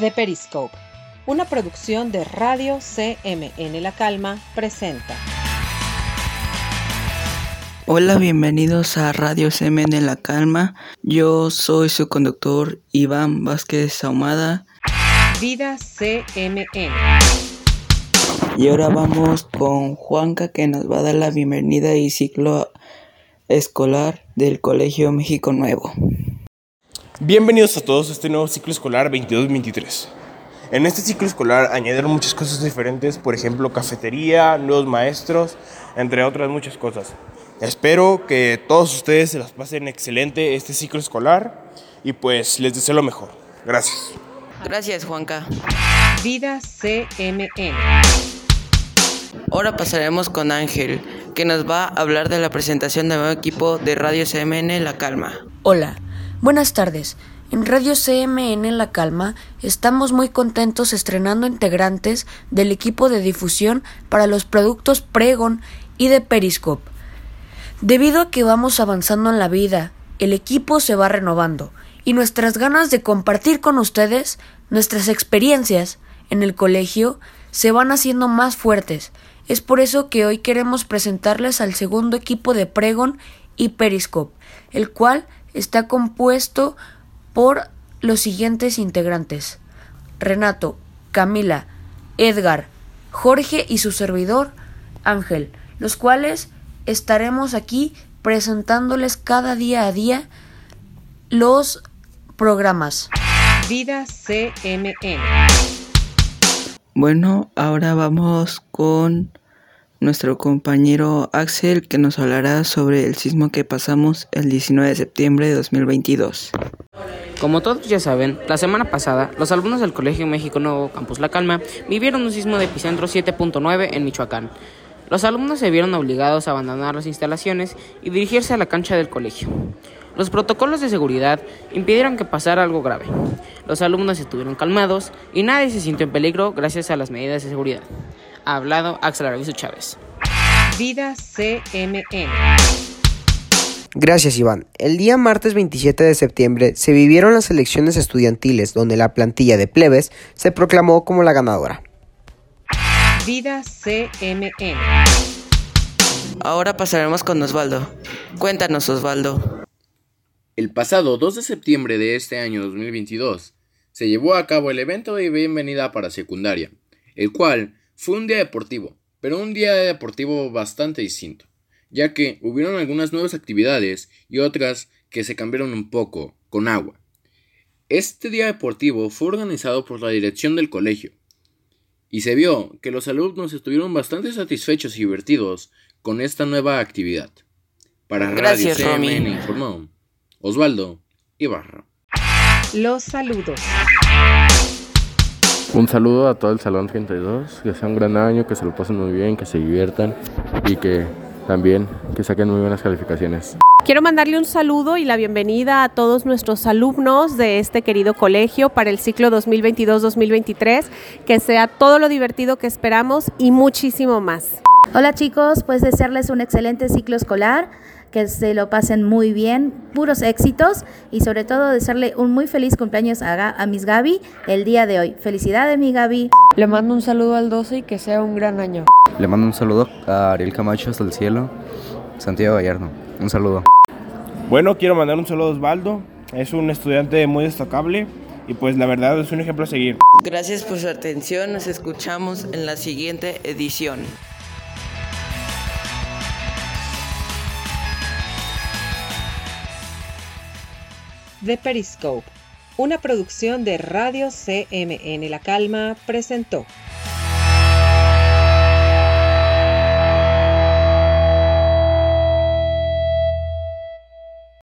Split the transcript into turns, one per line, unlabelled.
The Periscope, una producción de Radio CMN La Calma, presenta.
Hola, bienvenidos a Radio CMN La Calma. Yo soy su conductor Iván Vázquez Ahumada.
Vida CMN.
Y ahora vamos con Juanca que nos va a dar la bienvenida y ciclo escolar del Colegio México Nuevo.
Bienvenidos a todos a este nuevo ciclo escolar 22-23. En este ciclo escolar añadieron muchas cosas diferentes, por ejemplo, cafetería, nuevos maestros, entre otras muchas cosas. Espero que todos ustedes se las pasen excelente este ciclo escolar y pues les deseo lo mejor. Gracias.
Gracias, Juanca.
Vida CMN.
Ahora pasaremos con Ángel, que nos va a hablar de la presentación del nuevo equipo de Radio CMN La Calma.
Hola, buenas tardes. En Radio CMN La Calma estamos muy contentos estrenando integrantes del equipo de difusión para los productos Pregon y de Periscope. Debido a que vamos avanzando en la vida, el equipo se va renovando y nuestras ganas de compartir con ustedes nuestras experiencias en el colegio se van haciendo más fuertes. Es por eso que hoy queremos presentarles al segundo equipo de Pregon y Periscope, el cual está compuesto por los siguientes integrantes: Renato, Camila, Edgar, Jorge y su servidor Ángel, los cuales estaremos aquí presentándoles cada día a día los programas.
Vida CMN.
Bueno, ahora vamos con nuestro compañero Axel que nos hablará sobre el sismo que pasamos el 19 de septiembre de 2022.
Como todos ya saben, la semana pasada, los alumnos del Colegio México Nuevo Campus La Calma vivieron un sismo de epicentro 7.9 en Michoacán. Los alumnos se vieron obligados a abandonar las instalaciones y dirigirse a la cancha del colegio. Los protocolos de seguridad impidieron que pasara algo grave. Los alumnos estuvieron calmados y nadie se sintió en peligro gracias a las medidas de seguridad. Ha hablado Axel Aravizu Chávez.
Vida CMN.
Gracias, Iván. El día martes 27 de septiembre se vivieron las elecciones estudiantiles donde la plantilla de plebes se proclamó como la ganadora.
Vida CMN.
Ahora pasaremos con Osvaldo. Cuéntanos, Osvaldo.
El pasado 2 de septiembre de este año 2022 se llevó a cabo el evento de bienvenida para secundaria, el cual fue un día deportivo, pero un día deportivo bastante distinto, ya que hubieron algunas nuevas actividades y otras que se cambiaron un poco, con agua. Este día deportivo fue organizado por la dirección del colegio, y se vio que los alumnos estuvieron bastante satisfechos y divertidos con esta nueva actividad. Para
Gracias,
Radio. CMN informó Osvaldo Ibarra.
Los saludos.
Un saludo a todo el Salón 32, que sea un gran año, que se lo pasen muy bien, que se diviertan y que también que saquen muy buenas calificaciones.
Quiero mandarle un saludo y la bienvenida a todos nuestros alumnos de este querido colegio para el ciclo 2022-2023, que sea todo lo divertido que esperamos y muchísimo más.
Hola chicos, pues desearles un excelente ciclo escolar, que se lo pasen muy bien, puros éxitos y sobre todo desearle un muy feliz cumpleaños a, Ga- a Miss Gaby el día de hoy. Felicidades mi Gaby.
Le mando un saludo al 12 y que sea un gran año.
Le mando un saludo a Ariel Camacho hasta el cielo, Santiago Gallardo. Un saludo.
Bueno, quiero mandar un saludo a Osvaldo. Es un estudiante muy destacable y pues la verdad es un ejemplo a seguir.
Gracias por su atención. Nos escuchamos en la siguiente edición.
The Periscope, una producción de Radio CMN La Calma, presentó.